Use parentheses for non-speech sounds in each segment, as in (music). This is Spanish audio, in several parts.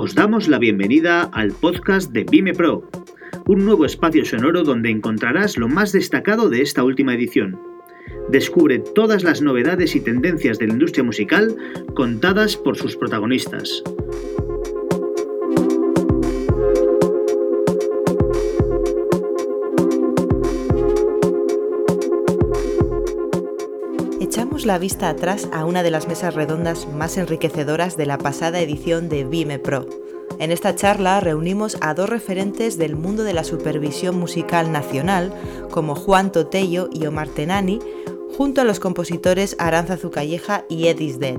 Os damos la bienvenida al podcast de Vime Pro, un nuevo espacio sonoro donde encontrarás lo más destacado de esta última edición. Descubre todas las novedades y tendencias de la industria musical contadas por sus protagonistas. La vista atrás a una de las mesas redondas más enriquecedoras de la pasada edición de Vime Pro. En esta charla reunimos a dos referentes del mundo de la supervisión musical nacional, como Juan Totello y Omar Tenani, junto a los compositores Aranza Zucalleja y Edis Dead.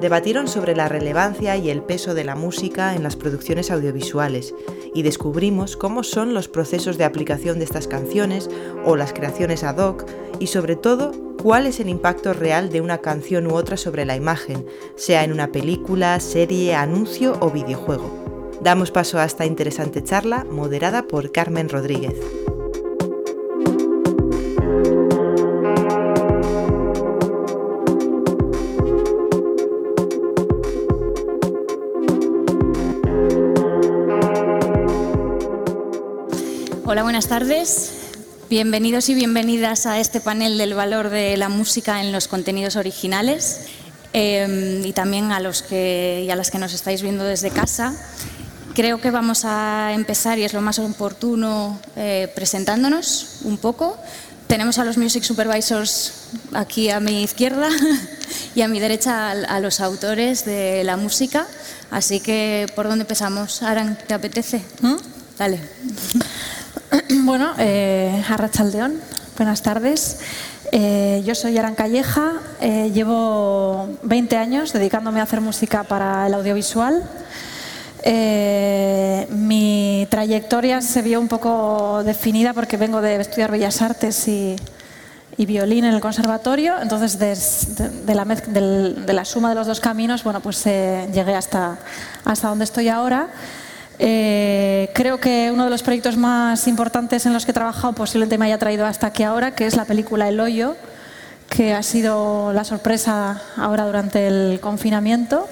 Debatieron sobre la relevancia y el peso de la música en las producciones audiovisuales y descubrimos cómo son los procesos de aplicación de estas canciones o las creaciones ad hoc y sobre todo cuál es el impacto real de una canción u otra sobre la imagen, sea en una película, serie, anuncio o videojuego. Damos paso a esta interesante charla moderada por Carmen Rodríguez. Hola, buenas tardes. Bienvenidos y bienvenidas a este panel del valor de la música en los contenidos originales em, y también a los que y a las que nos estáis viendo desde casa. Creo que vamos a empezar y es lo más oportuno eh, presentándonos un poco. Tenemos a los Music Supervisors aquí a mi izquierda (laughs) y a mi derecha a, los autores de la música. Así que, ¿por dónde empezamos? Aran, ¿te apetece? ¿Mm? Dale. (laughs) (clears throat) Bueno, eh, Arrachaldeón, buenas tardes. Eh, yo soy Aran Calleja, eh, llevo 20 años dedicándome a hacer música para el audiovisual. Eh, mi trayectoria se vio un poco definida porque vengo de estudiar Bellas Artes y, violín en el conservatorio, entonces de, la suma de los dos caminos, bueno, pues llegué hasta donde estoy ahora. Eh, creo que uno de los proyectos más importantes en los que he trabajado posiblemente me haya traído hasta aquí ahora, que es la película El Hoyo, que ha sido la sorpresa ahora durante el confinamiento.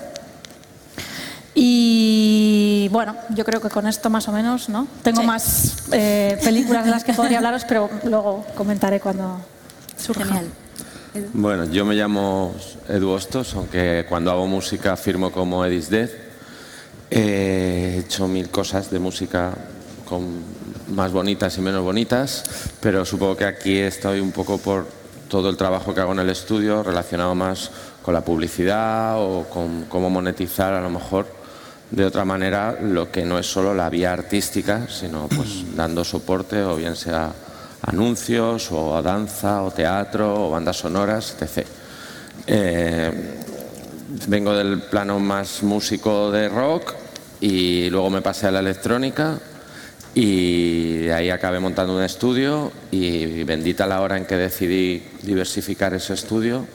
Y bueno, yo creo que con esto más o menos, ¿no? Tengo más eh, películas de las que podría hablaros, pero luego comentaré cuando surja. Bueno, yo me llamo Edu Ostos, aunque cuando hago música firmo como Edis Death He hecho mil cosas de música con más bonitas y menos bonitas, pero supongo que aquí estoy un poco por todo el trabajo que hago en el estudio relacionado más con la publicidad o con cómo monetizar a lo mejor de otra manera lo que no es solo la vía artística, sino pues (clears throat) dando soporte o bien sea anuncios o danza o teatro o bandas sonoras, etc. Eh, vengo del plano más músico de rock y luego me pasé a la electrónica y ahí acabé montando un estudio y bendita la hora en que decidí diversificar ese estudio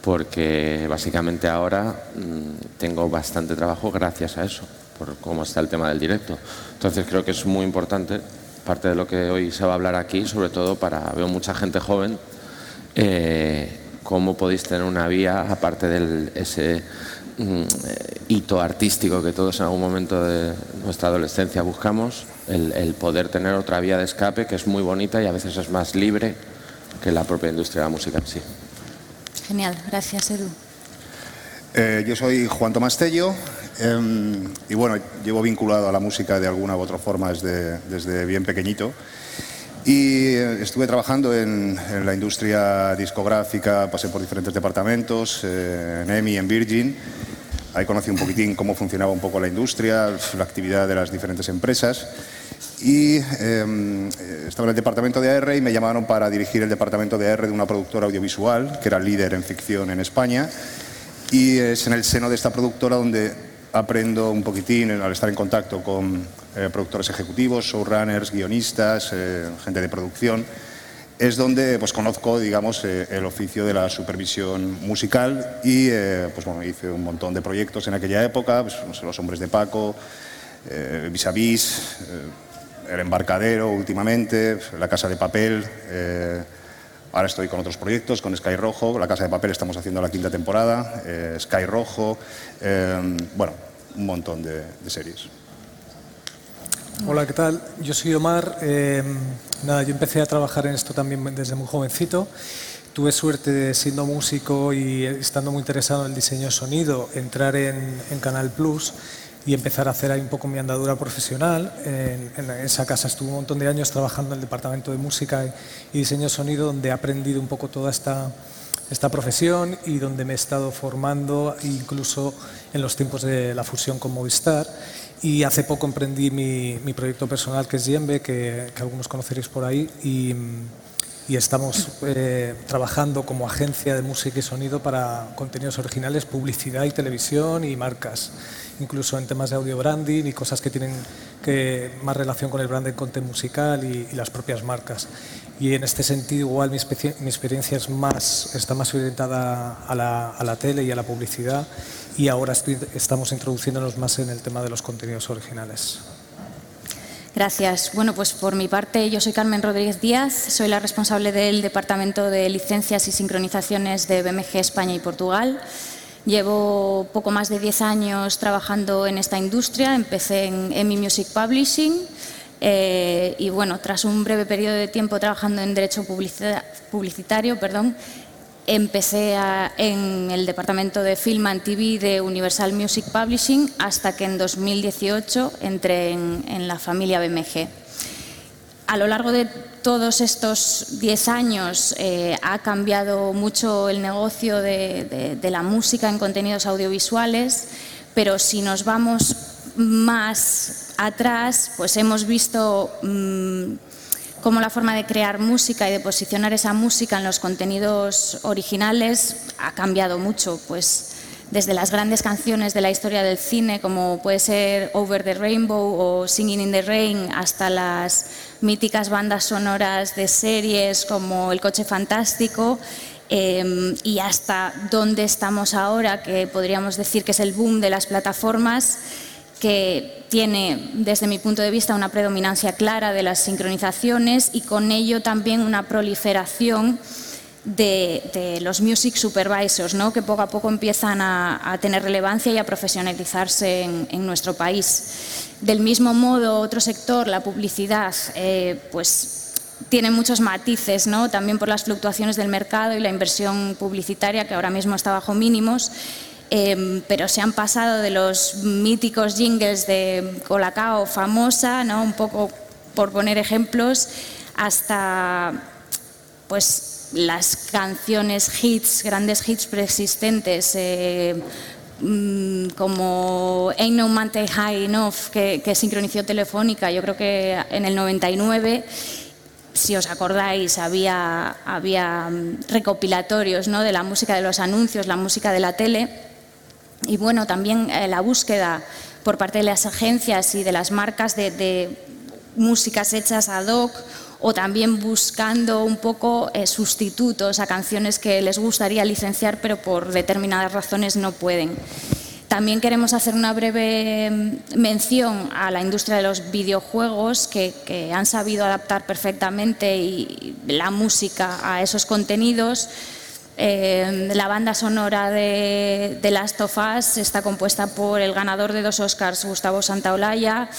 porque básicamente ahora mm, tengo bastante trabajo gracias a eso, por cómo está el tema del directo. Entonces creo que es muy importante, parte de lo que hoy se va a hablar aquí, sobre todo para, veo mucha gente joven, eh, cómo podéis tener una vía, aparte de ese mm, hito artístico que todos en algún momento de nuestra adolescencia buscamos, el, poder tener otra vía de escape que es muy bonita y a veces es más libre que la propia industria de la música en sí. Genial, gracias Edu. Eh, yo soy Juan Tomás Tello em, y bueno, llevo vinculado a la música de alguna u otra forma desde, desde bien pequeñito. Y eh, estuve trabajando en, la industria discográfica, pasé por diferentes departamentos, eh, en EMI, en Virgin. Ahí conocí un poquitín cómo funcionaba un poco la industria, la actividad de las diferentes empresas. Y em, estaba en el departamento de AR y me llamaron para dirigir el departamento de AR de una productora audiovisual que era líder en ficción en España. Y es en el seno de esta productora donde aprendo un poquitín al estar en contacto con eh, productores ejecutivos, showrunners, guionistas, eh, gente de producción, es donde pues, conozco digamos, eh, el oficio de la supervisión musical y pues, bueno, hice un montón de proyectos en aquella época, pues, Los Hombres de Paco, Vis El Embarcadero últimamente, La Casa de Papel. Ahora estoy con otros proyectos, con Sky Rojo, La Casa de Papel estamos haciendo la quinta temporada, Sky Rojo. bueno, un montón de, series. Hola, ¿qué tal? Yo soy Omar. Eh, nada, yo empecé a trabajar en esto también desde muy jovencito. Tuve suerte de, siendo músico y estando muy interesado en el diseño sonido, entrar en, Canal Plus y empezar a hacer ahí un poco mi andadura profesional. En, esa casa estuve un montón de años trabajando en el departamento de música y, diseño sonido, donde he aprendido un poco toda esta, esta profesión y donde me he estado formando incluso en los tiempos de la fusión con Movistar. Y hace poco emprendí mi, proyecto personal que es Yembe, que, que algunos conoceréis por ahí. Y, y estamos eh, trabajando como agencia de música y sonido para contenidos originales, publicidad y televisión y marcas, incluso en temas de audio branding y cosas que tienen que, más relación con el branding content musical y, las propias marcas. Y en este sentido, igual mi, experiencia es más, está más orientada a la, a la, tele y a la publicidad y ahora estamos introduciéndonos más en el tema de los contenidos originales. Gracias. Bueno, pues por mi parte, yo soy Carmen Rodríguez Díaz, soy la responsable del Departamento de Licencias y Sincronizaciones de BMG España y Portugal. Llevo poco más de 10 años trabajando en esta industria. Empecé en EMI Music Publishing eh, y, bueno, tras un breve periodo de tiempo trabajando en Derecho Publicitario, perdón, empecé en el departamento de Film and TV de Universal Music Publishing hasta que en 2018 entré en, la familia BMG. A lo largo de todos estos 10 años eh, ha cambiado mucho el negocio de, la música en contenidos audiovisuales, pero si nos vamos más atrás, pues hemos visto... Mm, cómo la forma de crear música y de posicionar esa música en los contenidos originales ha cambiado mucho, pues desde las grandes canciones de la historia del cine, como puede ser Over the Rainbow o Singing in the Rain, hasta las míticas bandas sonoras de series como El coche fantástico, em, y hasta dónde estamos ahora, que podríamos decir que es el boom de las plataformas que tiene, desde mi punto de vista, una predominancia clara de las sincronizaciones y con ello también una proliferación de, los music supervisors, ¿no? que poco a poco empiezan a, tener relevancia y a profesionalizarse en, nuestro país. Del mismo modo, otro sector, la publicidad, eh, pues tiene muchos matices, ¿no? también por las fluctuaciones del mercado y la inversión publicitaria que ahora mismo está bajo mínimos Em, pero se han pasado de los míticos jingles de Colacao famosa, ¿no? un poco por poner ejemplos, hasta pues, las canciones hits, grandes hits preexistentes. Eh, mm, como Ain't No Mountain High Enough, que, que sincronizó Telefónica, yo creo que en el 99, si os acordáis, había, había mm, recopilatorios ¿no? de la música de los anuncios, la música de la tele y bueno, también eh, la búsqueda por parte de las agencias y de las marcas de, músicas hechas ad hoc o también buscando un poco eh, sustitutos a canciones que les gustaría licenciar pero por determinadas razones no pueden. También queremos hacer una breve mm, mención a la industria de los videojuegos que, que han sabido adaptar perfectamente la música a esos contenidos eh, la banda sonora de, de, Last of Us está compuesta por el ganador de dos Oscars, Gustavo Santaolalla,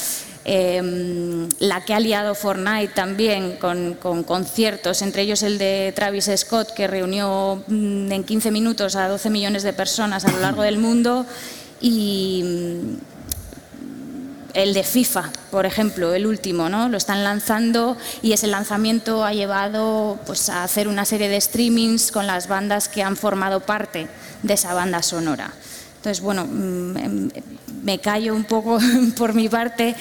eh, la que ha liado Fortnite también con, conciertos, entre ellos el de Travis Scott, que reunió mm, en 15 minutos a 12 millones de personas a lo largo del mundo. Y, el de FIFA, por ejemplo, el último, ¿no? Lo están lanzando y ese lanzamiento ha llevado pues, a hacer una serie de streamings con las bandas que han formado parte de esa banda sonora. Entonces, bueno, mm, em, me callo un poco (laughs) por mi parte.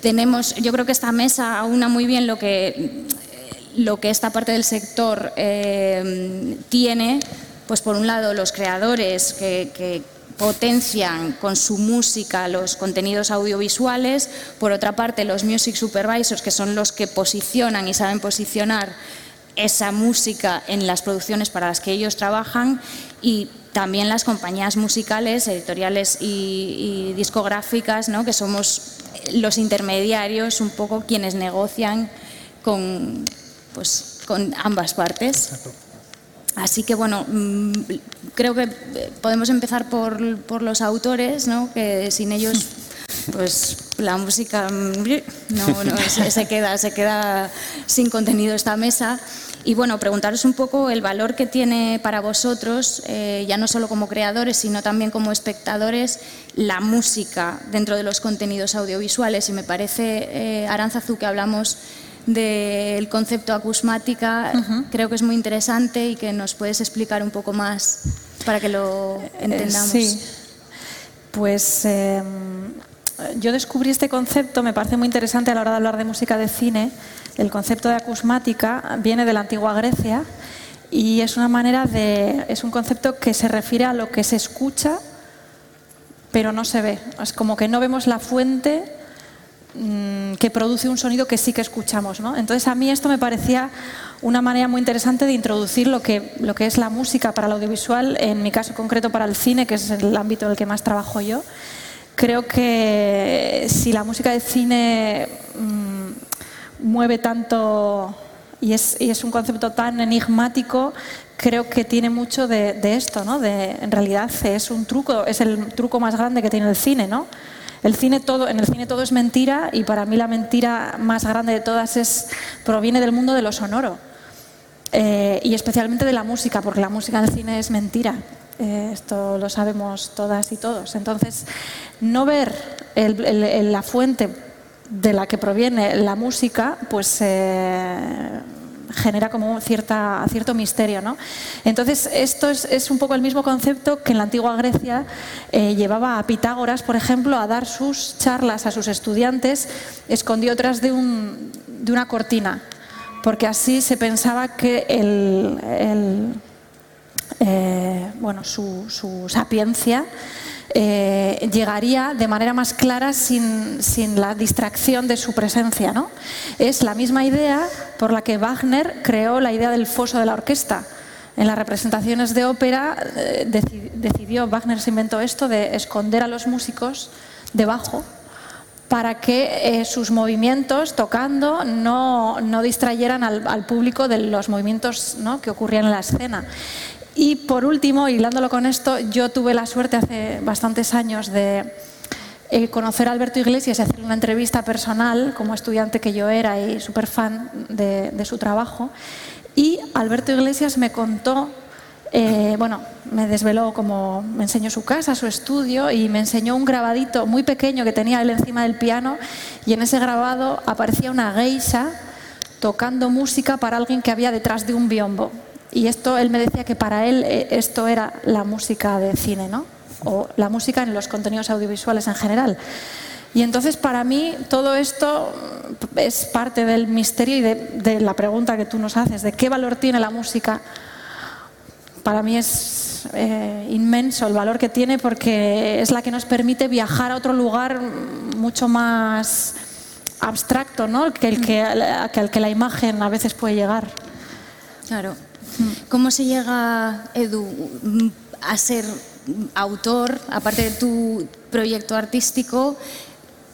Tenemos, yo creo que esta mesa aúna muy bien lo que, lo que esta parte del sector eh, tiene, pues por un lado los creadores que potencian con su música los contenidos audiovisuales, por otra parte los music supervisors, que son los que posicionan y saben posicionar esa música en las producciones para las que ellos trabajan y también las compañías musicales, editoriales y, discográficas, ¿no? que somos los intermediarios, un poco quienes negocian con, pues, con ambas partes. Así que bueno, mm, creo que podemos empezar por, los autores, ¿no? que sin ellos (laughs) pues la música mm, no, se, (laughs) queda, se queda sin contenido esta mesa. Y bueno, preguntaros un poco el valor que tiene para vosotros, eh, ya no solo como creadores, sino también como espectadores, la música dentro de los contenidos audiovisuales. Y me parece, eh, Aranzazu, que hablamos del concepto acusmática, creo que es muy interesante y que nos puedes explicar un poco más para que lo eh, entendamos. Sí, pues em, yo descubrí este concepto, me parece muy interesante a la hora de hablar de música de cine. El concepto de acusmática viene de la antigua Grecia y es una manera de, es un concepto que se refiere a lo que se escucha pero no se ve. Es como que no vemos la fuente Mm, que produce un sonido que sí que escuchamos. ¿no? Entonces a mí esto me parecía una manera muy interesante de introducir lo que, lo que es la música para el audiovisual, en mi caso concreto para el cine, que es el ámbito en el que más trabajo yo. Creo que si la música de cine mm, mueve tanto y es, y es, un concepto tan enigmático, creo que tiene mucho de, de esto, ¿no? De, en realidad es un truco, es el truco más grande que tiene el cine, ¿no? El cine todo, en el cine todo es mentira y para mí la mentira más grande de todas es, proviene del mundo de lo sonoro eh, y especialmente de la música, porque la música del cine es mentira. Eh, esto lo sabemos todas y todos. Entonces, no ver la fuente de la que proviene la música, pues eh, genera como cierta, cierto misterio. ¿no? Entonces, esto es, un poco el mismo concepto que en la antigua Grecia eh, llevaba a Pitágoras, por ejemplo, a dar sus charlas a sus estudiantes escondido tras de, un, de una cortina, porque así se pensaba que el, eh, bueno, su, su sapiencia eh, llegaría de manera más clara sin, la distracción de su presencia. ¿no? Es la misma idea por la que Wagner creó la idea del foso de la orquesta. En las representaciones de ópera eh, decidió, Wagner se inventó esto de esconder a los músicos debajo para que eh, sus movimientos tocando no, distrayeran al, público de los movimientos que ocurrían en la escena. Y por último, hilándolo con esto, yo tuve la suerte hace bastantes años de eh, conocer a Alberto Iglesias y hacer una entrevista personal como estudiante que yo era y súper fan de, su trabajo. Y Alberto Iglesias me contó, eh, bueno, me desveló como me enseñó su casa, su estudio y me enseñó un grabadito muy pequeño que tenía él encima del piano y en ese grabado aparecía una geisha tocando música para alguien que había detrás de un biombo. Y esto, él me decía que para él eh, esto era la música de cine, ¿no? O la música en los contenidos audiovisuales en general. Y entonces para mí todo esto es parte del misterio y de, la pregunta que tú nos haces, de qué valor tiene la música. Para mí es eh, inmenso el valor que tiene porque es la que nos permite viajar a otro lugar mucho más abstracto ¿no? que, el que, que, al que la imagen a veces puede llegar. Claro. ¿Cómo se llega, Edu, a ser autor, aparte de tu proyecto artístico?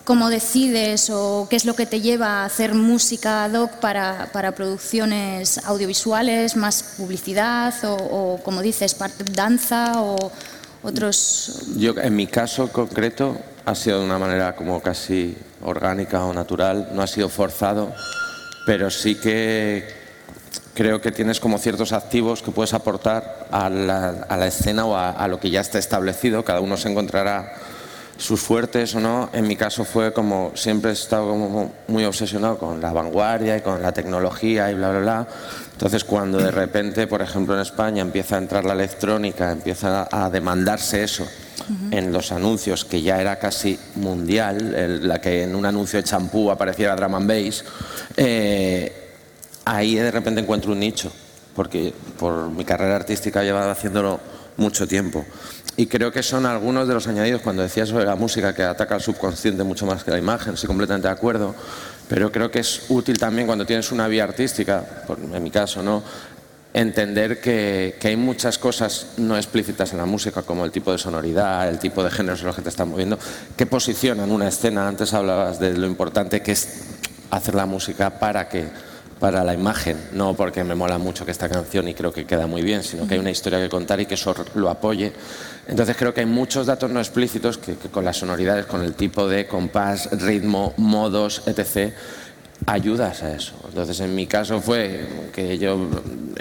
¿Cómo decides o qué es lo que te lleva a hacer música ad hoc para, producciones audiovisuales, más publicidad o, como dices, danza o otros? Yo, en mi caso concreto, ha sido de una manera como casi orgánica o natural, no ha sido forzado, pero sí que creo que tienes como ciertos activos que puedes aportar a la, escena o a, lo que ya está establecido. Cada uno se encontrará sus fuertes o no. En mi caso fue como siempre he estado como muy obsesionado con la vanguardia y con la tecnología y bla, bla, bla. Entonces cuando de repente, por ejemplo en España, empieza a entrar la electrónica, empieza a demandarse eso en los anuncios, que ya era casi mundial, la que en un anuncio de champú apareciera drum and bass, eh, ahí de repente encuentro un nicho, porque por mi carrera artística he llevado haciéndolo mucho tiempo. Y creo que son algunos de los añadidos, cuando decías sobre la música que ataca al subconsciente mucho más que la imagen, estoy completamente de acuerdo, pero creo que es útil también cuando tienes una vía artística, en mi caso, ¿no? entender que, que, hay muchas cosas no explícitas en la música, como el tipo de sonoridad, el tipo de géneros en los que te están moviendo, que posicionan una escena. Antes hablabas de lo importante que es hacer la música para que para la imagen, no porque me mola mucho que esta canción y creo que queda muy bien, sino que hay una historia que contar y que eso lo apoye. Entonces creo que hay muchos datos no explícitos que, que con las sonoridades, con el tipo de compás, ritmo, modos, etc., ayudas a eso. Entonces, en mi caso fue que yo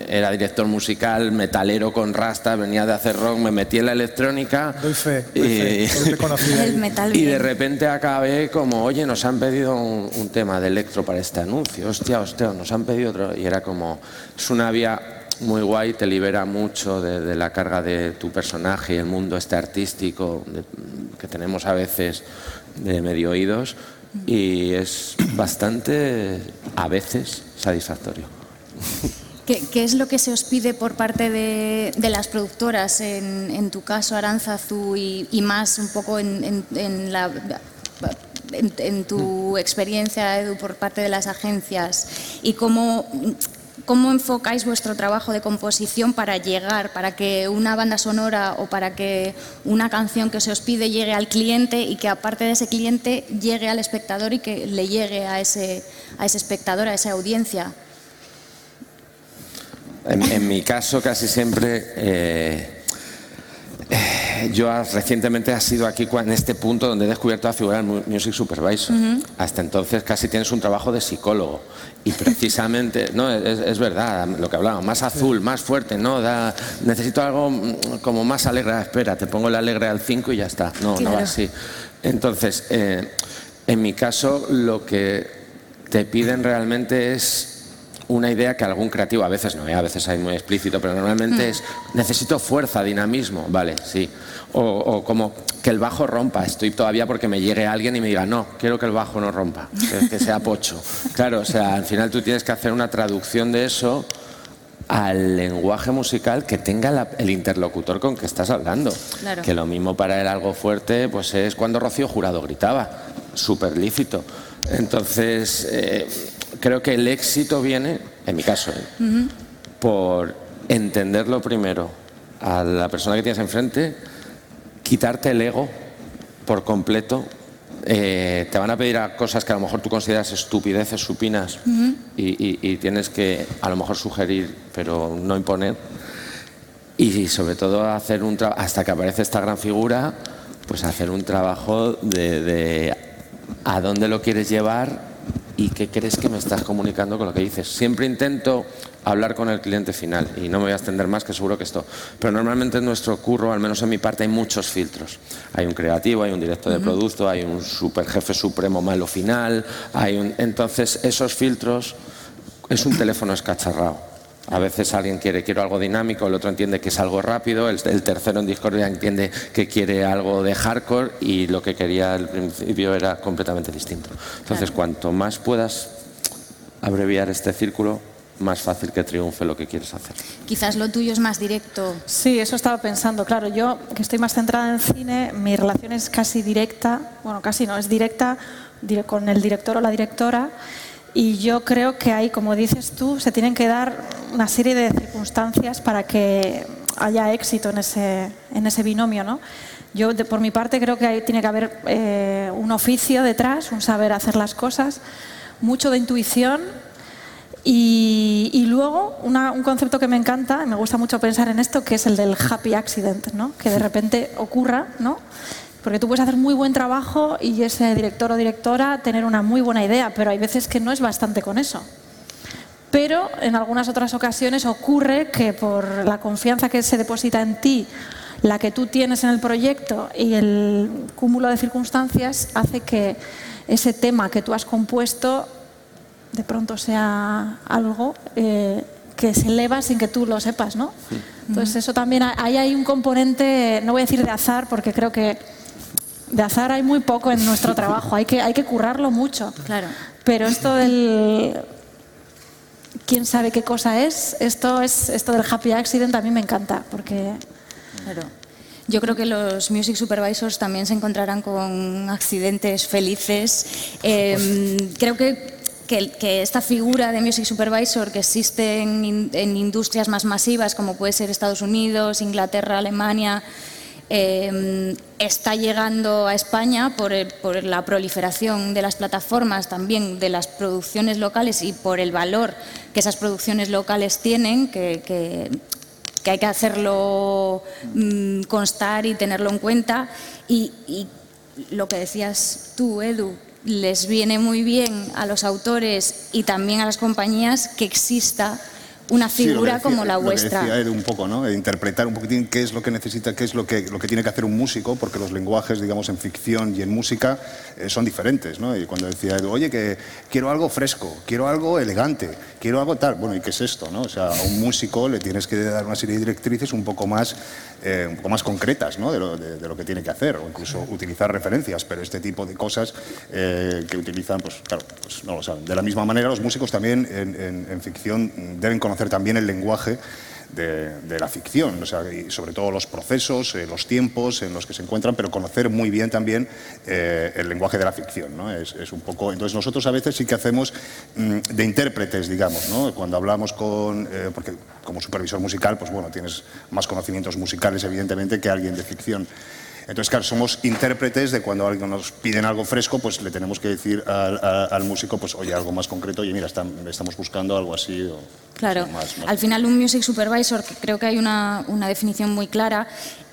era director musical, metalero con rasta, venía de hacer rock, me metí en la electrónica. Doy fe, doy y, fe, te conocí El metal y de repente acabé como, oye, nos han pedido un, un tema de electro para este anuncio, hostia, hostia, nos han pedido otro. Y era como, es una vía muy guay, te libera mucho de, de la carga de tu personaje y el mundo este artístico de- que tenemos a veces de medio oídos y es bastante, a veces, satisfactorio. ¿Qué, qué es lo que se os pide por parte de, de las productoras, en, en tu caso Aranzazu y, y más un poco en, en- en la... Tu experiencia, Edu, por parte de las agencias y cómo, cómo enfocáis vuestro trabajo de composición para llegar, para que una banda sonora o para que una canción que se os pide llegue al cliente y que aparte de ese cliente llegue al espectador y que le llegue a ese, a ese espectador, a esa audiencia. En, mi caso, casi siempre, eh, yo ha- recientemente ha sido aquí en este punto donde he descubierto la figura del mu- Music Supervisor. Hasta entonces casi tienes un trabajo de psicólogo. Y precisamente, (laughs) no, es, es verdad, lo que hablábamos, más azul, más fuerte, no, da, necesito algo mm, como más alegre. Ah, espera, te pongo el alegre al 5 y ya está. No, no va Claro. así. Entonces, eh, en mi caso, lo que te piden realmente es una idea que algún creativo, a veces no, ¿eh? a veces hay muy explícito, pero normalmente es necesito fuerza, dinamismo, vale, sí. O, o como que el bajo rompa, estoy todavía porque me llegue alguien y me diga, no, quiero que el bajo no rompa, que, que sea pocho. (laughs) Claro, o sea, al final tú tienes que hacer una traducción de eso al lenguaje musical que tenga la- el interlocutor con que estás hablando. Claro. Que lo mismo para él algo fuerte, pues es cuando Rocío Jurado gritaba, súper lícito. Entonces, eh, creo que el éxito viene, en mi caso, ¿eh? por entenderlo primero a la persona que tienes enfrente, quitarte el ego por completo. eh, te van a pedir a cosas que a lo mejor tú consideras estupideces supinas y, y- y tienes que a lo mejor sugerir, pero no imponer. Y sobre todo hacer un trabajo, hasta que aparece esta gran figura, pues hacer un trabajo de, de a dónde lo quieres llevar y qué crees que me estás comunicando con lo que dices. Siempre intento hablar con el cliente final y no me voy a extender más que seguro que esto. Pero normalmente en nuestro curro, al menos en mi parte, hay muchos filtros. Hay un creativo, hay un director de producto, hay un super jefe supremo malo final, hay un... entonces esos filtros es un teléfono escacharrado. A veces alguien quiere quiero algo dinámico, el otro entiende que es algo rápido, el, el tercero en Discord ya entiende que quiere algo de hardcore y lo que quería al principio era completamente distinto. Entonces, cuanto más puedas abreviar este círculo, más fácil que triunfe lo que quieres hacer. Quizás lo tuyo es más directo. Sí, eso estaba pensando. Claro, yo que estoy más centrada en cine, mi relación es casi directa, bueno, casi no, es directa dire- con el director o la directora. Y yo creo que ahí, como dices tú, se tienen que dar una serie de circunstancias para que haya éxito en ese, en ese binomio, ¿no? Yo, de- por mi parte, creo que ahí tiene que haber eh, un oficio detrás, un saber hacer las cosas, mucho de intuición y, y luego una- un concepto que me encanta, me gusta mucho pensar en esto, que es el del happy accident, ¿no? que de repente ocurra, ¿no? Porque tú puedes hacer muy buen trabajo y ese director o directora tener una muy buena idea, pero hay veces que no es bastante con eso. Pero en algunas otras ocasiones ocurre que por la confianza que se deposita en ti, la que tú tienes en el proyecto y el cúmulo de circunstancias hace que ese tema que tú has compuesto de pronto sea algo eh, que se eleva sin que tú lo sepas, ¿no? Entonces eso también, ahí hay un componente, no voy a decir de azar, porque creo que de azar hay muy poco en nuestro (laughs) trabajo, hay que, hay que currarlo mucho. Claro. Pero esto del quién sabe qué cosa es, esto es esto del happy accident a mí me encanta, porque Claro. Yo creo que los music supervisors también se encontrarán con accidentes felices. Eh, creo que, que- que esta figura de music supervisor que existe en industrias más masivas, como puede ser Estados Unidos, Inglaterra, Alemania, eh, está llegando a España por, la proliferación de las plataformas, también de las producciones locales y por el valor que esas producciones locales tienen, que, hay que hacerlo mm, constar y tenerlo en cuenta. Y, y lo que decías tú, Edu, les viene muy bien a los autores y también a las compañías que exista una figura como la vuestra. Lo decía un poco, ¿no? Interpretar un poquitín qué es lo que necesita, qué es lo que, lo que tiene que hacer un músico, porque los lenguajes, digamos, en ficción y en música eh, son diferentes, ¿no? Y cuando decía Edu, oye, que quiero algo fresco, quiero algo elegante, quiero algo tal, bueno, ¿y qué es esto, no? O sea, a un músico le tienes que dar una serie de directrices un poco más, eh, un poco más concretas, ¿no? De lo, de, lo, que tiene que hacer, o incluso utilizar referencias, pero este tipo de cosas eh, que utilizan, pues claro, pues no lo saben. De la misma manera, los músicos también en, en ficción deben conocer también el lenguaje de, la ficción, sobre todo los procesos, eh, los tiempos en los que se encuentran, pero conocer muy bien también eh, el lenguaje de la ficción. ¿no? Es, un poco, entonces nosotros a veces sí que hacemos mm, de intérpretes, digamos, ¿no? cuando hablamos con, eh, porque como supervisor musical, pues bueno, tienes más conocimientos musicales evidentemente que alguien de ficción. Entonces, claro, somos intérpretes de cuando alguien nos piden algo fresco, pues le tenemos que decir al, músico, pues oye, algo más concreto, oye, mira, estamos buscando algo así. claro, al final un music supervisor, que creo que hay una, una definición muy clara,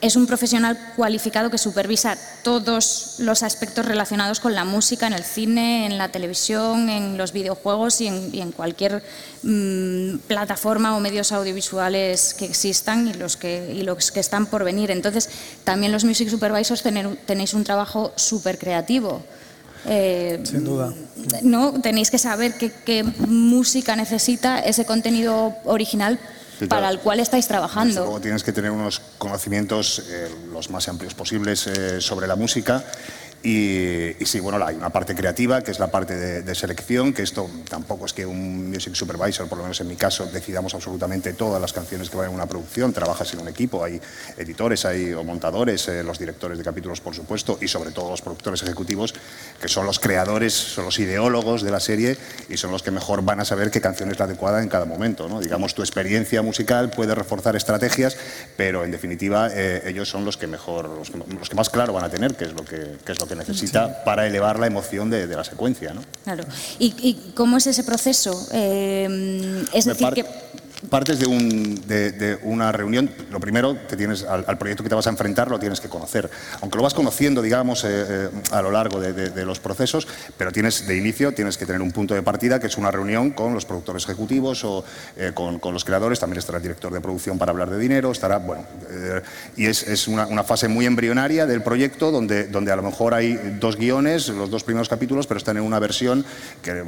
es un profesional cualificado que supervisa todos los aspectos relacionados con la música en el cine, en la televisión, en los videojuegos y en, cualquier mm, plataforma o medios audiovisuales que existan y los que, y los que están por venir. Entonces, también los music supervisors tenéis un trabajo súper creativo. Eh, Sin duda. ¿no? Tenéis que saber qué música necesita ese contenido original para el cual estáis trabajando. Luego tienes que tener unos conocimientos eh, los más amplios posibles eh, sobre la música y, sí, bueno, hay una parte creativa, que es la parte de, selección, que esto tampoco es que un music supervisor, por lo menos en mi caso, decidamos absolutamente todas las canciones que van en una producción. Trabajas en un equipo, hay editores, hay montadores, eh, los directores de capítulos, por supuesto, y sobre todo los productores ejecutivos, que son los creadores, son los ideólogos de la serie y son los que mejor van a saber qué canción es la adecuada en cada momento. ¿no? Digamos, tu experiencia musical puede reforzar estrategias, pero en definitiva eh, ellos son los que mejor, los que, más claro van a tener qué es lo que, qué es lo que necesita para elevar la emoción de, la secuencia. ¿no? Claro. ¿Y, cómo es ese proceso? Eh, es decir, que partes de, un, de, una reunión, lo primero que tienes al, proyecto que te vas a enfrentar lo tienes que conocer. Aunque lo vas conociendo, digamos, eh, eh, a lo largo de, los procesos, pero tienes de inicio tienes que tener un punto de partida que es una reunión con los productores ejecutivos o eh, con, los creadores. También estará el director de producción para hablar de dinero. Estará, bueno, y es, una, fase muy embrionaria del proyecto donde, donde a lo mejor hay dos guiones, los dos primeros capítulos, pero están en una versión que,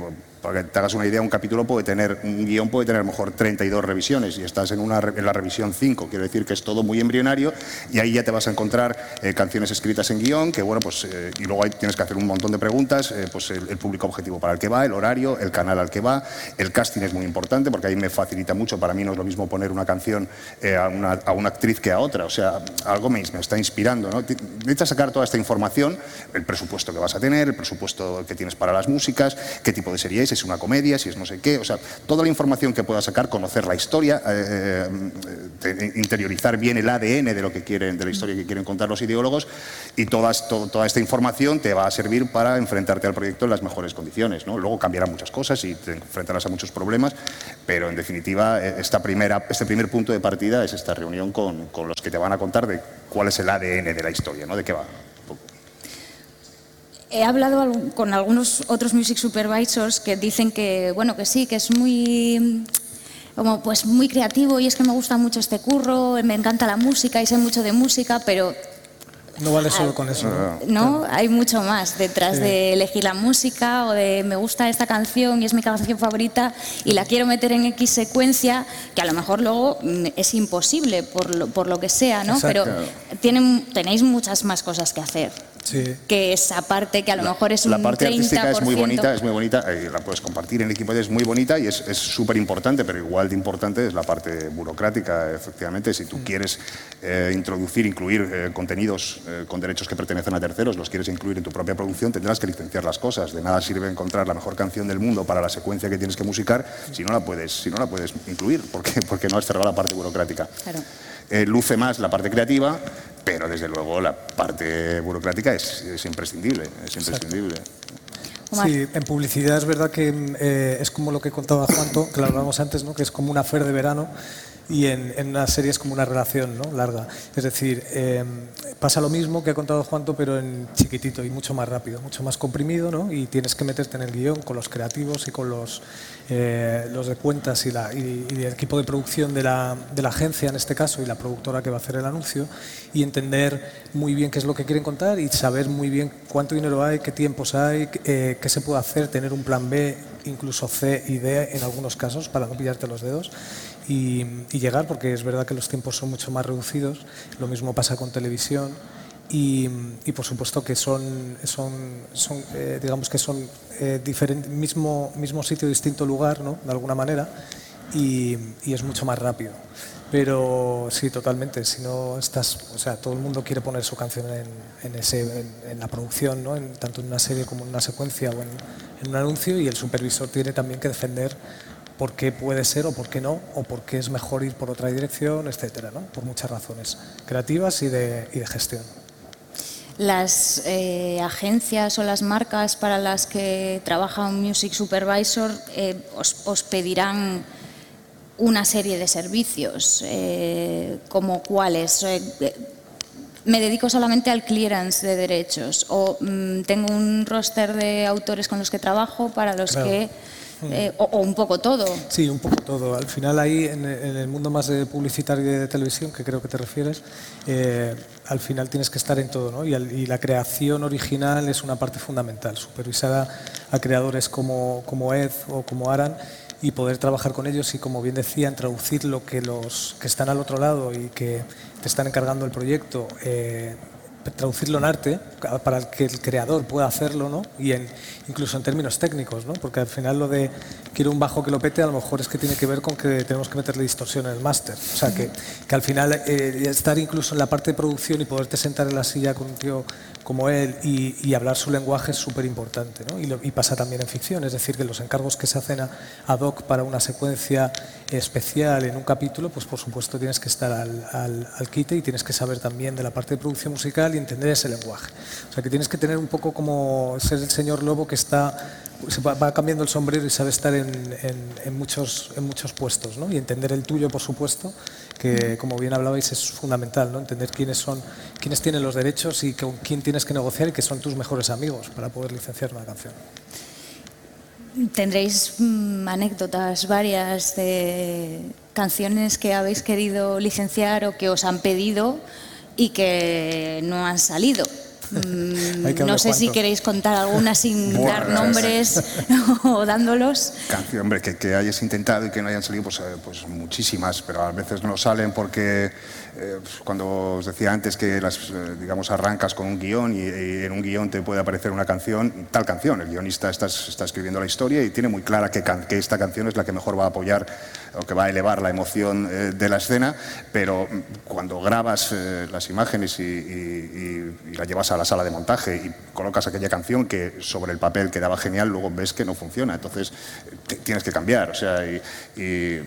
para que te hagas una idea, un capítulo puede tener, un guion puede tener a lo mejor 32 revisiones y estás en, una, en la revisión 5, quiero decir que es todo muy embrionario y ahí ya te vas a encontrar eh, canciones escritas en guion, que bueno, pues, eh, y luego ahí tienes que hacer un montón de preguntas, eh, pues el, público objetivo para el que va, el horario, el canal al que va, el casting es muy importante porque ahí me facilita mucho, para mí no es lo mismo poner una canción a una, a, una, actriz que a otra, o sea, algo me, me está inspirando, ¿no? Necesitas sacar toda esta información, el presupuesto que vas a tener, el presupuesto que tienes para las músicas, qué tipo de serie es, es una comedia, si es no sé qué, o sea, toda la información que puedas sacar, conocer la historia, eh, eh, interiorizar bien el ADN de lo que quieren, de la historia que quieren contar los ideólogos y toda esta información te va a servir para enfrentarte al proyecto en las mejores condiciones. Luego cambiarán muchas cosas y te enfrentarás a muchos problemas, pero en definitiva eh, esta primera, este primer punto de partida es esta reunión con, con los que te van a contar de cuál es el ADN de la historia, ¿no? de qué va. He hablado con algunos otros music supervisors que dicen que, bueno, que sí, que es muy como pues muy creativo y es que me gusta mucho este curro, me encanta la música y sé mucho de música, pero no vale solo con eso. No, hay mucho más detrás de elegir la música o de me gusta esta canción y es mi canción favorita y la quiero meter en X secuencia, que a lo mejor luego mm, es imposible por lo, por lo que sea, ¿no? Pero tienen, tenéis muchas más cosas que hacer que esa parte que a lo mejor es un La parte artística es muy bonita, es muy bonita, eh, la puedes compartir en equipo, es muy bonita y es súper importante, pero igual de importante es la parte burocrática, efectivamente. Si tú mm. quieres eh, introducir, incluir eh, contenidos con derechos que pertenecen a terceros, los quieres incluir en tu propia producción, tendrás que licenciar las cosas. De nada sirve encontrar la mejor canción del mundo para la secuencia que tienes que musicar si no la puedes, si no la puedes incluir, porque, porque no has cerrado la parte burocrática. Claro. Eh, luce más la parte creativa, pero desde luego la parte burocrática es, es imprescindible, es imprescindible. Sí, en publicidad es verdad que eh, es como lo que contaba Juanto, que lo hablábamos antes, ¿no? que es como una fer de verano y en, en, una serie es como una relación ¿no? larga. Es decir, eh, pasa lo mismo que ha contado Juanto, pero en chiquitito y mucho más rápido, mucho más comprimido, ¿no? y tienes que meterte en el guion con los creativos y con los, eh, los de cuentas y, la, y, y, el equipo de producción de la, de la agencia, en este caso, y la productora que va a hacer el anuncio, y entender muy bien qué es lo que quieren contar y saber muy bien cuánto dinero hay, qué tiempos hay, eh, qué se puede hacer, tener un plan B, incluso C y D en algunos casos, para no pillarte los dedos y, y, llegar, porque es verdad que los tiempos son mucho más reducidos. Lo mismo pasa con televisión. Y, y por supuesto que son, son, son eh, digamos que son eh, diferente, mismo, mismo sitio, distinto lugar, ¿no? de alguna manera, y, y, es mucho más rápido. Pero sí, totalmente. Si no estás, o sea, todo el mundo quiere poner su canción en, en, ese, en, en la producción, ¿no? tanto en una serie como en una secuencia o en un anuncio, y el supervisor tiene también que defender por qué puede ser o por qué no, o por qué es mejor ir por otra dirección, etcétera, ¿no? por muchas razones creativas y de, y de gestión. Las eh, agencias o las marcas para las que trabaja un Music Supervisor eh, os, os, pedirán una serie de servicios, eh, como cuáles. me dedico solamente al clearance de derechos o mmm, tengo un roster de autores con los que trabajo para los claro. que eh, o, un poco todo. Sí, un poco todo. Al final ahí, en, el mundo más de publicitario de televisión, que creo que te refieres, eh, al final tienes que estar en todo, ¿no? Y, la creación original es una parte fundamental. Supervisar a, a creadores como, como Ed o como Aran y poder trabajar con ellos y, como bien decían, traducir lo que los que están al otro lado y que te están encargando el proyecto eh, traducirlo en arte para que el creador pueda hacerlo, ¿no? Y en, incluso en términos técnicos, ¿no? Porque al final lo de quiero un bajo que lo pete a lo mejor es que tiene que ver con que tenemos que meterle distorsión en el máster. O sea, que, que al final eh, estar incluso en la parte de producción y poderte sentar en la silla con un tío como él y, y hablar su lenguaje es súper importante, ¿no? Y, y, pasa también en ficción, es decir, que los encargos que se hacen a, ad hoc para una secuencia especial en un capítulo, pues por supuesto tienes que estar al, al, al quite y tienes que saber también de la parte de producción musical y entender ese lenguaje. O sea, que tienes que tener un poco como ser el señor lobo que está se va cambiando el sombrero y sabe estar en, en, en, muchos, en muchos puestos, ¿no? Y entender el tuyo, por supuesto, como bien hablabais es fundamental, ¿no? Entender quiénes son, quiénes tienen los derechos y con quién tienes que negociar y que son tus mejores amigos para poder licenciar una canción. Tendréis mmm, anécdotas varias de canciones que habéis querido licenciar o que os han pedido y que no han salido. Mm, no sé si queréis contar alguna sin dar nombres (laughs) o dándolos. Canción, hombre, que, que, hayas intentado y que no hayan salido, pues, eh, pues muchísimas, pero a veces no salen porque eh, cuando os decía antes que las, eh, digamos, arrancas con un guion y, y, en un guion te puede aparecer una canción, tal canción, el guionista está, está escribiendo la historia y tiene muy clara que, que, esta canción es la que mejor va a apoyar o que va a elevar la emoción eh, de la escena, pero cuando grabas eh, las imágenes y, y, llevas a la sala de montaje y colocas aquella canción que sobre el papel quedaba genial, luego ves que no funciona, entonces tienes que cambiar, o sea, y,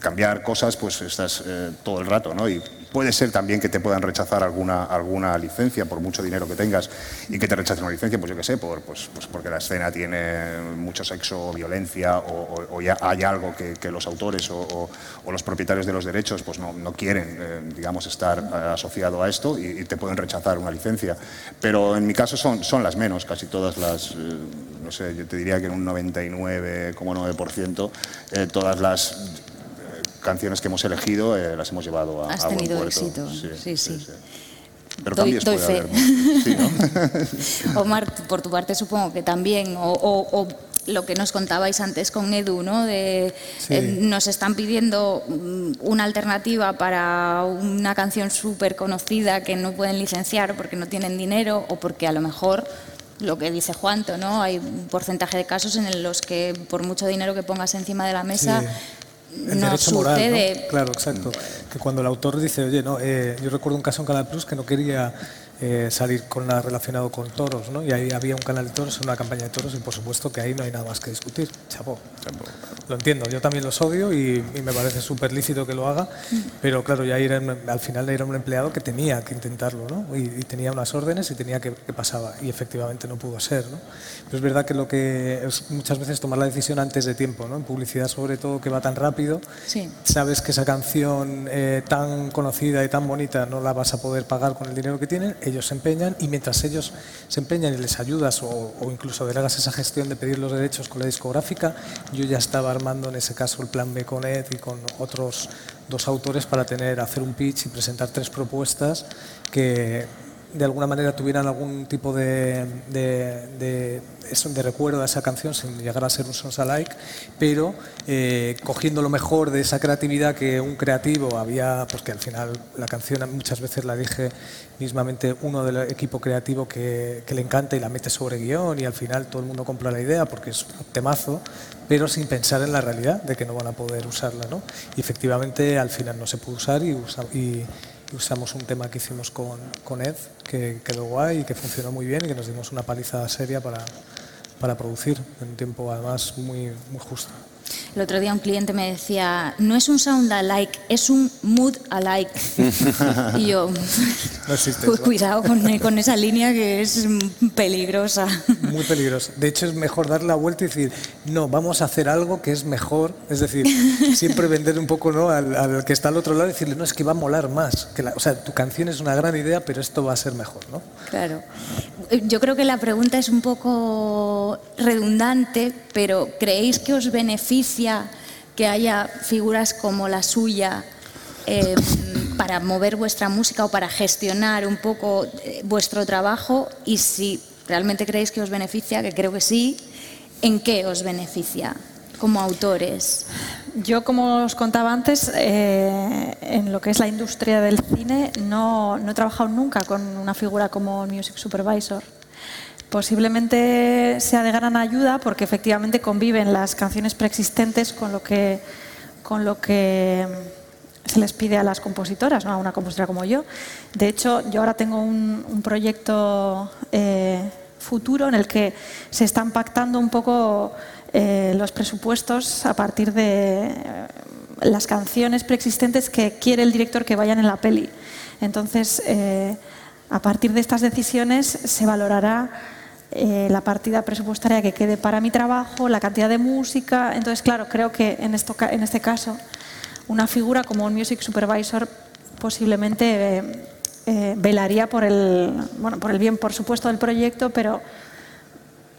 cambiar cosas, pues estás eh, todo el rato, ¿no? Puede ser también que te puedan rechazar alguna, alguna licencia por mucho dinero que tengas y que te rechacen una licencia, pues yo qué sé, por, pues, pues porque la escena tiene mucho sexo o violencia o, ya hay algo que, los autores o, los propietarios de los derechos pues no, no quieren, eh, digamos, estar eh, asociado a esto y, te pueden rechazar una licencia. Pero en mi caso son, son las menos, casi todas las, eh, no sé, yo te diría que en un 99,9% eh, todas las canciones que hemos elegido eh, las hemos llevado a, Has a buen tenido puerto. éxito, sí, sí. sí. sí. Pero doy, doy fe. Haber, sí, ¿no? (laughs) (laughs) Omar, por tu parte supongo que también, o, o, o lo que nos contabais antes con Edu, ¿no? De, eh, nos están pidiendo mm, una alternativa para una canción súper conocida que no pueden licenciar porque no tienen dinero o porque a lo mejor lo que dice Juanto, ¿no? Hay un porcentaje de casos en los que por mucho dinero que pongas encima de la mesa. El no derecho moral, ¿no? Claro, exacto. Que cuando el autor dice, oye, no, eh, yo recuerdo un caso en Canal Plus que no quería eh, salir con nada relacionado con toros, ¿no? Y ahí había un canal de toros, una campaña de toros, y por supuesto que ahí no hay nada más que discutir. Chapó. Lo entiendo, yo también los odio y, me parece súper lícito que lo haga, pero claro, ya era, al final era un empleado que tenía que intentarlo, ¿no? Y, tenía unas órdenes y tenía que, que, pasaba, y efectivamente no pudo ser, ¿no? Pero es verdad que lo que es muchas veces tomar la decisión antes de tiempo, ¿no? En publicidad sobre todo que va tan rápido, sabes que esa canción eh, tan conocida y tan bonita no la vas a poder pagar con el dinero que tienen, ellos se empeñan y mientras ellos se empeñan y les ayudas o, incluso delegas esa gestión de pedir los derechos con la discográfica, yo ya estaba armando en ese caso el plan B con Ed y con otros dos autores para tener, hacer un pitch y presentar tres propuestas que de alguna manera tuvieran algún tipo de, de, de, recuerdo a esa canción sin llegar a ser un sons alike, pero eh, cogiendo lo mejor de esa creatividad que un creativo había, pues que al final la canción muchas veces la dije mismamente uno del equipo creativo que, le encanta y la mete sobre guion y al final todo el mundo compra la idea porque es un temazo, pero sin pensar en la realidad de que no van a poder usarla. ¿no? Y efectivamente al final no se pudo usar y, y usamos un tema que hicimos con, con Ed, que quedó guay y que funcionó muy bien y que nos dimos una paliza seria para, para producir en un tiempo además muy, muy justo. El otro día un cliente me decía, no es un sound alike, es un mood alike. (laughs) y yo, cuidado con, con, esa línea que es peligrosa. Muy peligrosa. De hecho, es mejor dar la vuelta y decir, no, vamos a hacer algo que es mejor. Es decir, (laughs) siempre vender un poco ¿no? al, que está al otro lado y decirle, no, es que va a molar más. Que o sea, tu canción es una gran idea, pero esto va a ser mejor. ¿no? Claro. Yo creo que la pregunta es un poco redundante, pero ¿creéis que os beneficia que haya figuras como la suya eh, para mover vuestra música o para gestionar un poco eh, vuestro trabajo? Y si realmente creéis que os beneficia, que creo que sí, ¿en qué os beneficia como autores? Yo, como os contaba antes, eh, en lo que es la industria del cine, no, no he trabajado nunca con una figura como Music Supervisor. Posiblemente sea de gran ayuda porque efectivamente conviven las canciones preexistentes con lo que, con lo que se les pide a las compositoras, ¿no? a una compositora como yo. De hecho, yo ahora tengo un, proyecto eh, futuro en el que se están pactando un poco eh, los presupuestos a partir de eh, las canciones preexistentes que quiere el director que vayan en la peli. Entonces, a partir de estas decisiones se valorará eh, la partida presupuestaria que quede para mi trabajo, la cantidad de música. Entonces, claro, creo que en, esto, en este caso una figura como un music supervisor posiblemente eh, eh, velaría por el, bueno, por el bien, por supuesto, del proyecto, pero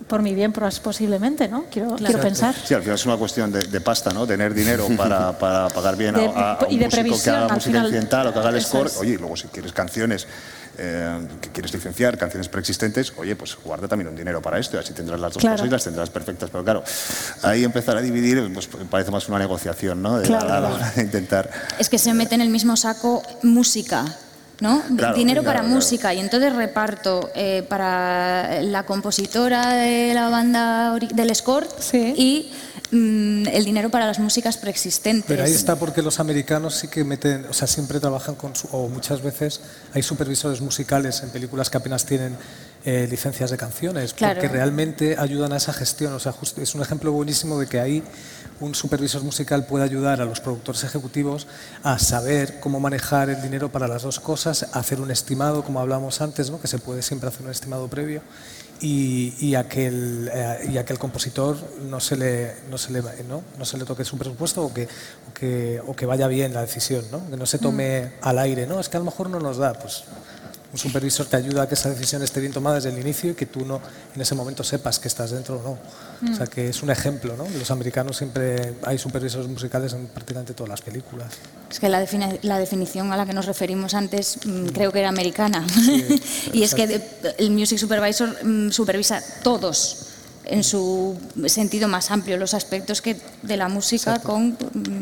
por mi bien posiblemente, ¿no? Quiero, quiero pensar. Sí, al final es una cuestión de, pasta, ¿no? Tener dinero para, (laughs) para pagar bien a, un músico que haga música incidental o que haga el score. Oye, luego si quieres canciones eh, que quieres licenciar, canciones preexistentes, oye, pues guarda también un dinero para esto y así tendrás las dos cosas y las tendrás perfectas. Pero claro, ahí empezar a dividir pues parece más una negociación, ¿no? De, (laughs) intentar... Es que se mete en el mismo saco música. ¿No? dinero para música y entonces reparto eh, para la compositora de la banda del score y Mm, el dinero para las músicas preexistentes. Pero ahí está porque los americanos sí que meten, o sea, siempre trabajan con, o muchas veces hay supervisores musicales en películas que apenas tienen eh, licencias de canciones, porque realmente ayudan a esa gestión. O sea, es un ejemplo buenísimo de que ahí un supervisor musical puede ayudar a los productores ejecutivos a saber cómo manejar el dinero para las dos cosas, hacer un estimado, como hablábamos antes, ¿no? que se puede siempre hacer un estimado previo y, a que el, eh, que el compositor no se le, no se le, ¿no? No se le toque su presupuesto o que, o que, o que vaya bien la decisión, ¿no? que no se tome mm. al aire. ¿no? Es que a lo mejor no nos da. Pues un supervisor te ayuda a que esa decisión esté bien tomada desde el inicio y que tú no en ese momento sepas que estás dentro o no. O sea mm. que es un ejemplo, ¿no? Los americanos siempre hay supervisores musicales en prácticamente todas las películas. Es que la, la definición a la que nos referimos antes mm, creo que era americana. (laughs) y es que el music supervisor mm, supervisa todos en su sentido más amplio los aspectos que de la música con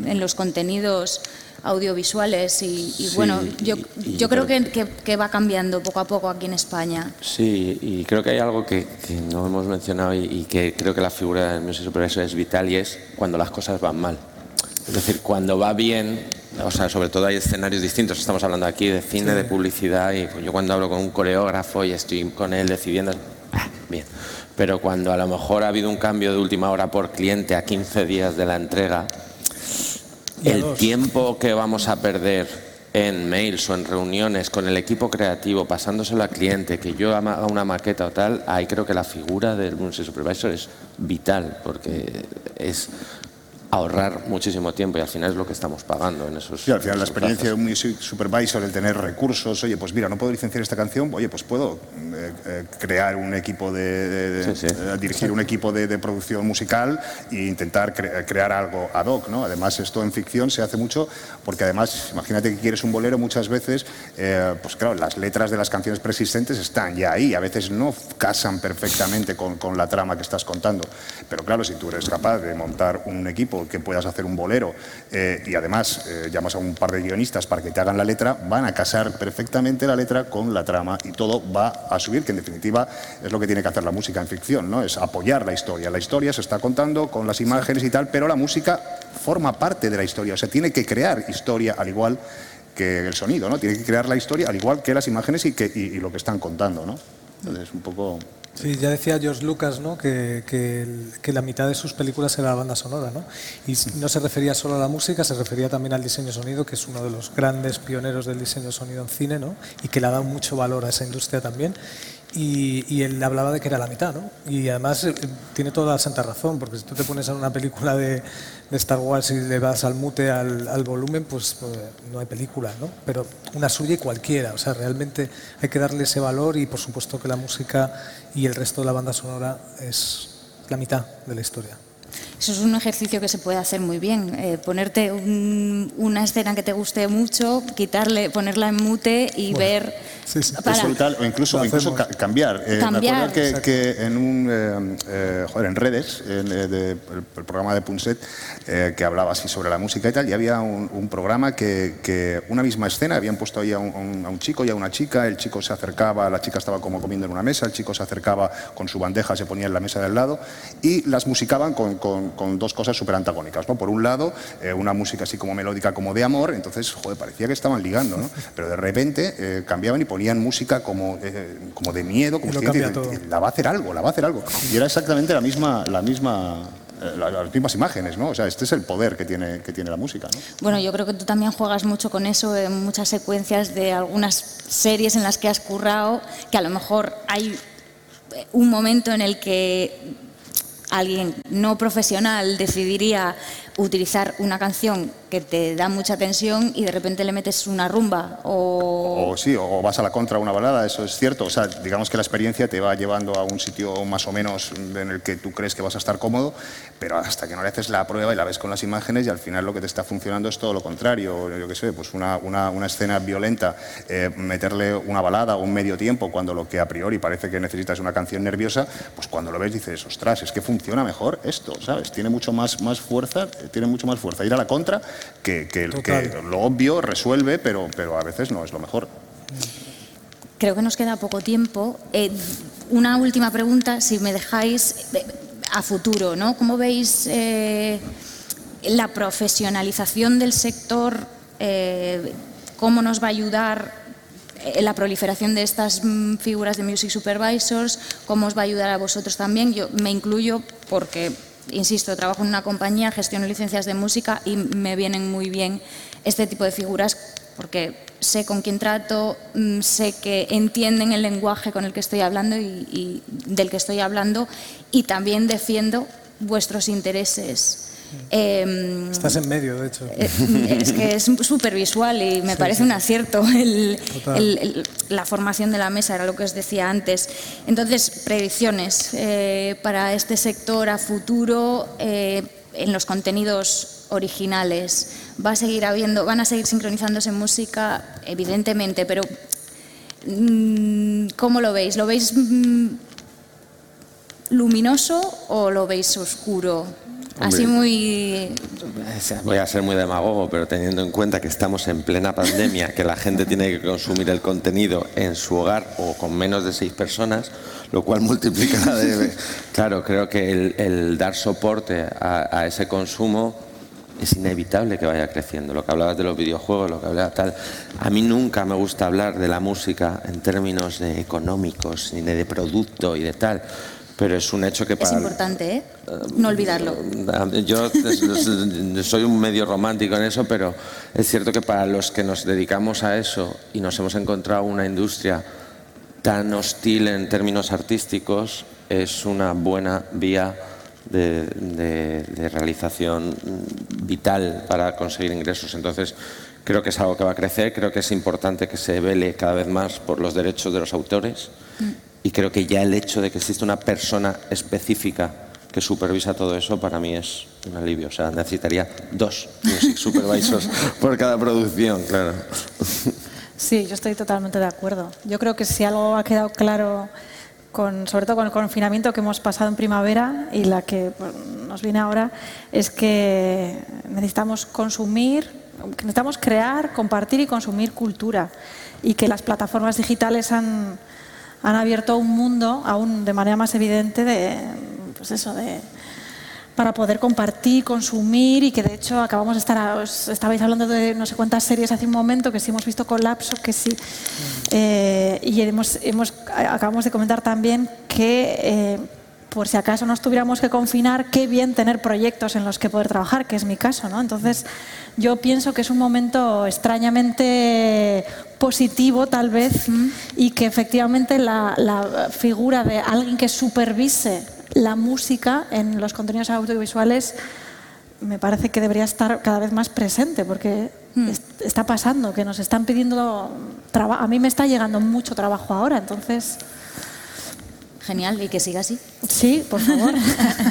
en los contenidos audiovisuales y, bueno, yo, yo creo que, que, va cambiando poco a poco aquí en España. Sí, y creo que hay algo que, que no hemos mencionado y, que creo que la figura del music supervisor es vital y es cuando las cosas van mal. Es decir, cuando va bien, o sea, sobre todo hay escenarios distintos. Estamos hablando aquí de cine, de publicidad, y pues yo cuando hablo con un coreógrafo y estoy con él decidiendo, ah, bien. Pero cuando a lo mejor ha habido un cambio de última hora por cliente a 15 días de la entrega, el tiempo que vamos a perder en mails o en reuniones con el equipo creativo, pasándoselo al cliente, que yo haga una maqueta o tal, ahí creo que la figura del Music Supervisor es vital, porque es ahorrar muchísimo tiempo y al final es lo que estamos pagando en esos. Sí, al final la experiencia de un music supervisor, el tener recursos, oye, pues mira, no puedo licenciar esta canción, oye, pues puedo eh, eh, crear un equipo de, eh, dirigir un equipo de, producción musical e intentar crear algo ad hoc, ¿no? Además esto en ficción se hace mucho porque además, imagínate que quieres un bolero muchas veces, pues claro, las letras de las canciones preexistentes están ya ahí, a veces no casan perfectamente con, con la trama que estás contando, pero claro, si tú eres capaz de montar un equipo que puedas hacer un bolero eh, y además eh, llamas a un par de guionistas para que te hagan la letra, van a casar perfectamente la letra con la trama y todo va a subir, que en definitiva es lo que tiene que hacer la música en ficción, ¿no? es apoyar la historia. La historia se está contando con las imágenes y tal, pero la música forma parte de la historia, o sea, tiene que crear historia al igual que el sonido, ¿no? Tiene que crear la historia al igual que las imágenes y, que, y, lo que están contando, ¿no? Entonces, un poco... Sí, ya decía George Lucas ¿no? que, que, la mitad de sus películas era la banda sonora. ¿no? Y no se refería solo a la música, se refería también al diseño sonido, que es uno de los grandes pioneros del diseño sonido en cine ¿no? y que le ha dado mucho valor a esa industria también. Y, él hablaba de que era la mitad, ¿no? Y además eh, tiene toda la santa razón, porque si tú te pones en una película de, Star Wars y le vas al mute al, volumen, pues, pues, no hay película, ¿no? Pero una suya y cualquiera, o sea, realmente hay que darle ese valor y por supuesto que la música y el resto de la banda sonora es la mitad de la historia. Eso es un ejercicio que se puede hacer muy bien. Eh, ponerte una escena que te guste mucho, quitarle, ponerla en mute y ver. Sí, sí. o incluso, incluso cambiar. Eh, cambiar. Me acuerdo que, en un eh, eh, joder, en redes, en el, programa de Punset, que hablaba así sobre la música y tal, y había un, programa que, que, una misma escena habían puesto ahí a un, a un, chico y a una chica. El chico se acercaba, la chica estaba como comiendo en una mesa, el chico se acercaba con su bandeja, se ponía en la mesa del lado y las musicaban con con, dos cosas súper antagónicas. ¿no? Por un lado, eh, una música así como melódica, como de amor, entonces, joder, parecía que estaban ligando, ¿no? (laughs) pero de repente eh, cambiaban y ponían música como, eh, como de miedo, como si la va a hacer algo, la va a hacer algo. Y era exactamente la misma, la misma las mismas imágenes, ¿no? O sea, este es el poder que tiene, que tiene la música, ¿no? Bueno, yo creo que tú también juegas mucho con eso en muchas secuencias de algunas series en las que has currado, que a lo mejor hay un momento en el que alguien no profesional decidiría utilizar una canción que te da mucha tensión y de repente le metes una rumba o... sí, o vas a la contra una balada, eso es cierto. O sea, digamos que la experiencia te va llevando a un sitio más o menos en el que tú crees que vas a estar cómodo, pero hasta que no le haces la prueba y la ves con las imágenes y al final lo que te está funcionando es todo lo contrario. Yo qué sé, pues una, una, una escena violenta, eh, meterle una balada o un medio tiempo cuando lo que a priori parece que necesitas una canción nerviosa, pues cuando lo ves dices, ostras, es que funciona mejor esto, ¿sabes? Tiene mucho más, más fuerza, tiene mucho más fuerza ir a la contra que, que, lo obvio resuelve, pero, pero a veces no es lo mejor. Creo que nos queda poco tiempo. Eh, una última pregunta, si me dejáis, eh, a futuro, ¿no? ¿Cómo veis eh, la profesionalización del sector? ¿Cómo nos va a ayudar la proliferación de estas mm, figuras de music supervisors? ¿Cómo os va a ayudar a vosotros también? Yo me incluyo porque insisto, trabajo en una compañía, gestiono licencias de música y me vienen muy bien este tipo de figuras porque sé con quién trato, mm, sé que entienden el lenguaje con el que estoy hablando y, del que estoy hablando y también defiendo vuestros intereses. Em, Estás en medio, de hecho. Eh, es que es súper visual y me parece un acierto (laughs) la formación de la mesa, era lo que os decía antes. Entonces, predicciones eh, para este sector a futuro eh, en los contenidos originales. Va a seguir habiendo, van a seguir sincronizándose música, evidentemente, pero mm, ¿cómo lo veis? ¿Lo veis mm, luminoso o lo veis oscuro? Así muy... Voy a ser muy demagogo, pero teniendo en cuenta que estamos en plena pandemia, que la gente tiene que consumir el contenido en su hogar o con menos de seis personas, lo cual multiplica de... (laughs) Claro, creo que el, dar soporte a, ese consumo es inevitable que vaya creciendo. Lo que hablabas de los videojuegos, lo que hablabas tal. A mí nunca me gusta hablar de la música en términos de económicos, ni de producto y de tal. Pero es un hecho que para... Es importante, ¿eh? No olvidarlo. Yo soy un medio romántico en eso, pero es cierto que para los que nos dedicamos a eso y nos hemos encontrado una industria tan hostil en términos artísticos, es una buena vía de, realización vital para conseguir ingresos. Entonces, creo que es algo que va a crecer, creo que es importante que se vele cada vez más por los derechos de los autores mm. Y creo que ya el hecho de que exista una persona específica que supervisa todo eso para mí es un alivio. O sea, necesitaría dos music supervisors (laughs) por cada producción, claro. Sí, yo estoy totalmente de acuerdo. Yo creo que si algo ha quedado claro con, sobre todo con el confinamiento que hemos pasado en primavera y la que nos viene ahora, es que necesitamos consumir, necesitamos crear, compartir y consumir cultura y que las plataformas digitales han, han abierto un mundo aún de manera más evidente de, pues eso, de, para poder compartir, consumir y que de hecho acabamos de estar, os estabais hablando de no sé cuántas series hace un momento, que sí hemos visto Colapso, que sí, eh, y hemos, hemos, acabamos de comentar también que eh, por si acaso nos tuviéramos que confinar, qué bien tener proyectos en los que poder trabajar, que es mi caso, ¿no? Entonces yo pienso que es un momento extrañamente positivo tal vez y que efectivamente la, la figura de alguien que supervise la música en los contenidos audiovisuales me parece que debería estar cada vez más presente porque hmm. está pasando, que nos están pidiendo trabajo. A mí me está llegando mucho trabajo ahora, entonces... Genial, y que siga así. Sí, por favor.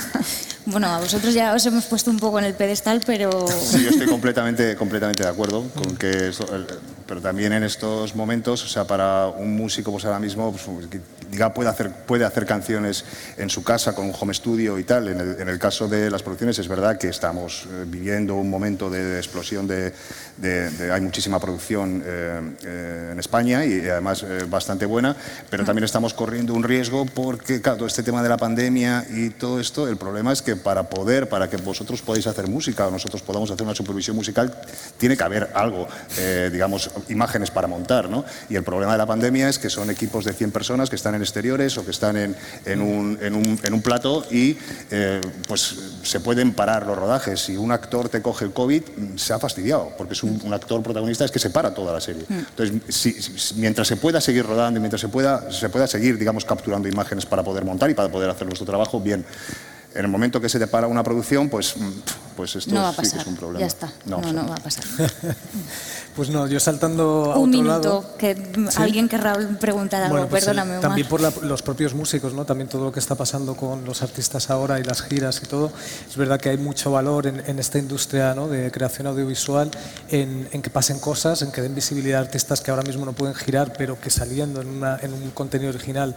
(laughs) bueno, a vosotros ya os hemos puesto un poco en el pedestal, pero... Sí, yo estoy completamente, completamente de acuerdo con que... pero también en estos momentos, o sea, para un músico pues ahora mismo, pues, diga, puede hacer, puede hacer canciones en su casa con un home studio y tal. En el, caso de las producciones es verdad que estamos eh, viviendo un momento de, explosión de, Hay muchísima producción eh, eh, en España y además bastante buena, pero también estamos corriendo un riesgo porque, claro, todo este tema de la pandemia y todo esto, el problema es que para poder, para que vosotros podáis hacer música o nosotros podamos hacer una supervisión musical, tiene que haber algo, digamos, imágenes para montar, ¿no? Y el problema de la pandemia es que son equipos de 100 personas que están en exteriores o que están en, en, un, en, un, en un, plato y eh, pues se pueden parar los rodajes. Si un actor te coge el COVID, se ha fastidiado, porque es un, actor protagonista es que se para toda la serie. Mm. Entonces, mientras se pueda seguir rodando y mientras se pueda, se pueda seguir, digamos, capturando imágenes para poder montar y para poder hacer nuestro trabajo, bien en el momento que se te para una producción, pues, mm, pues esto sí que es un problema. Ya está. No, no, no va a pasar. (laughs) pues no, yo saltando a un otro minuto, que alguien querrá preguntar algo, pues perdóname. también por los propios músicos, ¿no? También todo lo que está pasando con los artistas ahora y las giras y todo. Es verdad que hay mucho valor en, esta industria ¿no? de creación audiovisual, en, en, que pasen cosas, en que den visibilidad a artistas que ahora mismo no pueden girar, pero que saliendo en, una, en un contenido original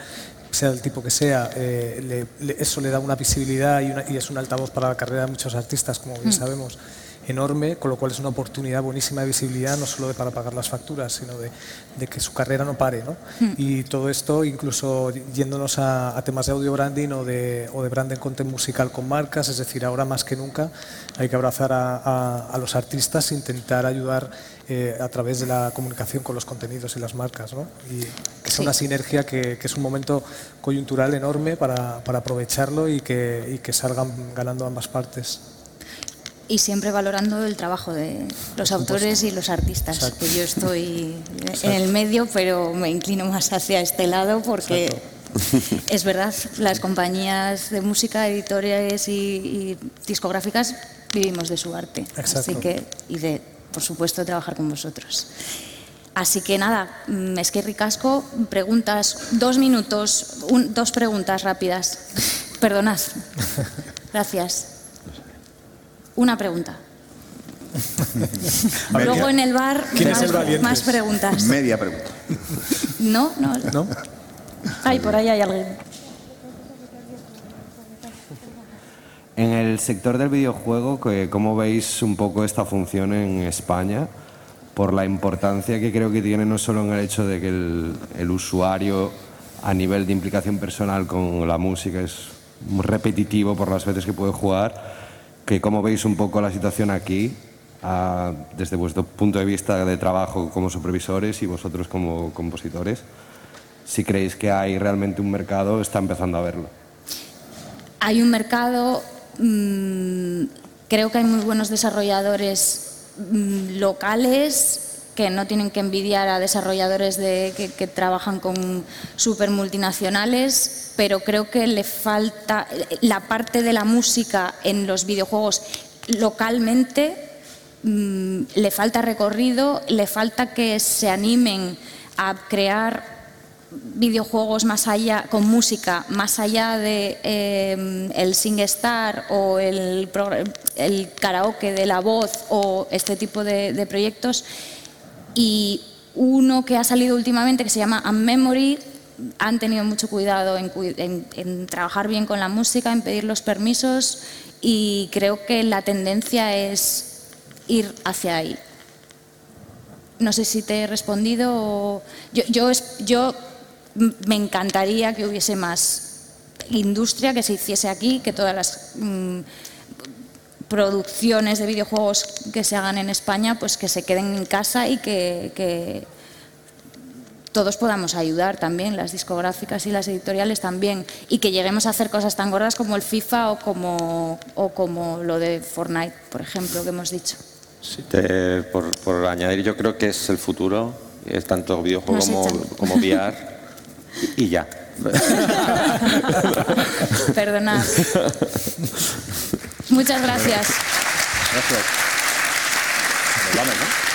sea del tipo que sea, eh, eso le da una visibilidad y, es un altavoz para la carrera de muchos artistas, como bien mm. sabemos, enorme, con lo cual es una oportunidad buenísima de visibilidad, no solo de para pagar las facturas, sino de, que su carrera no pare. ¿no? Mm. Y todo esto, incluso yéndonos a, temas de audio branding o de, o de branding content musical con marcas, es decir, ahora más que nunca hay que abrazar a, a los artistas, e intentar ayudar eh, a través de la comunicación con los contenidos y las marcas. ¿no? Y que es una sinergia que, que, es un momento coyuntural enorme para, para aprovecharlo y que, y que salgan ganando ambas partes. Y siempre valorando el trabajo de los autores y los artistas, que yo estoy en el medio, pero me inclino más hacia este lado porque es verdad, las compañías de música, editores y, y discográficas vivimos de su arte, así que y de por supuesto, trabajar con vosotros. Así que nada, mm, es que ricasco, preguntas, dos minutos, dos preguntas rápidas. (laughs) Perdonad. Gracias. Una pregunta. (laughs) Luego en el bar más, preguntas. Media pregunta. No, no. ¿No? Ay, por ahí hay alguien. En el sector del videojuego, ¿cómo veis un poco esta función en España? Por la importancia que creo que tiene no solo en el hecho de que el, usuario a nivel de implicación personal con la música es repetitivo por las veces que puede jugar, que cómo veis un poco la situación aquí, ah, desde vuestro punto de vista de trabajo como supervisores y vosotros como compositores. Si creéis que hay realmente un mercado, está empezando a verlo. Hay un mercado, mm, creo que hay muy buenos desarrolladores mm, locales que no tienen que envidiar a desarrolladores de, que, trabajan con super multinacionales, pero creo que le falta la parte de la música en los videojuegos localmente, mmm, le falta recorrido, le falta que se animen a crear videojuegos más allá, con música, más allá de eh, el SingStar o el, el, karaoke de la voz o este tipo de, proyectos y uno que ha salido últimamente que se llama Unmemory han tenido mucho cuidado en, trabajar bien con la música, en pedir los permisos y creo que la tendencia es ir hacia ahí. No sé si te he respondido. Yo, yo, yo me encantaría que hubiese más industria que se hiciese aquí, que todas las mmm, producciones de videojuegos que se hagan en España, pues que se queden en casa y que, que, todos podamos ayudar también, las discográficas y las editoriales también, y que lleguemos a hacer cosas tan gordas como el FIFA o como, o como lo de Fortnite, por ejemplo, que hemos dicho. Sí, te, por, por, añadir, yo creo que es el futuro, es tanto videojuego como, como VR, (laughs) y, ya. (laughs) Perdonad. Muchas gracias. Gracias. Vamos, ¿no?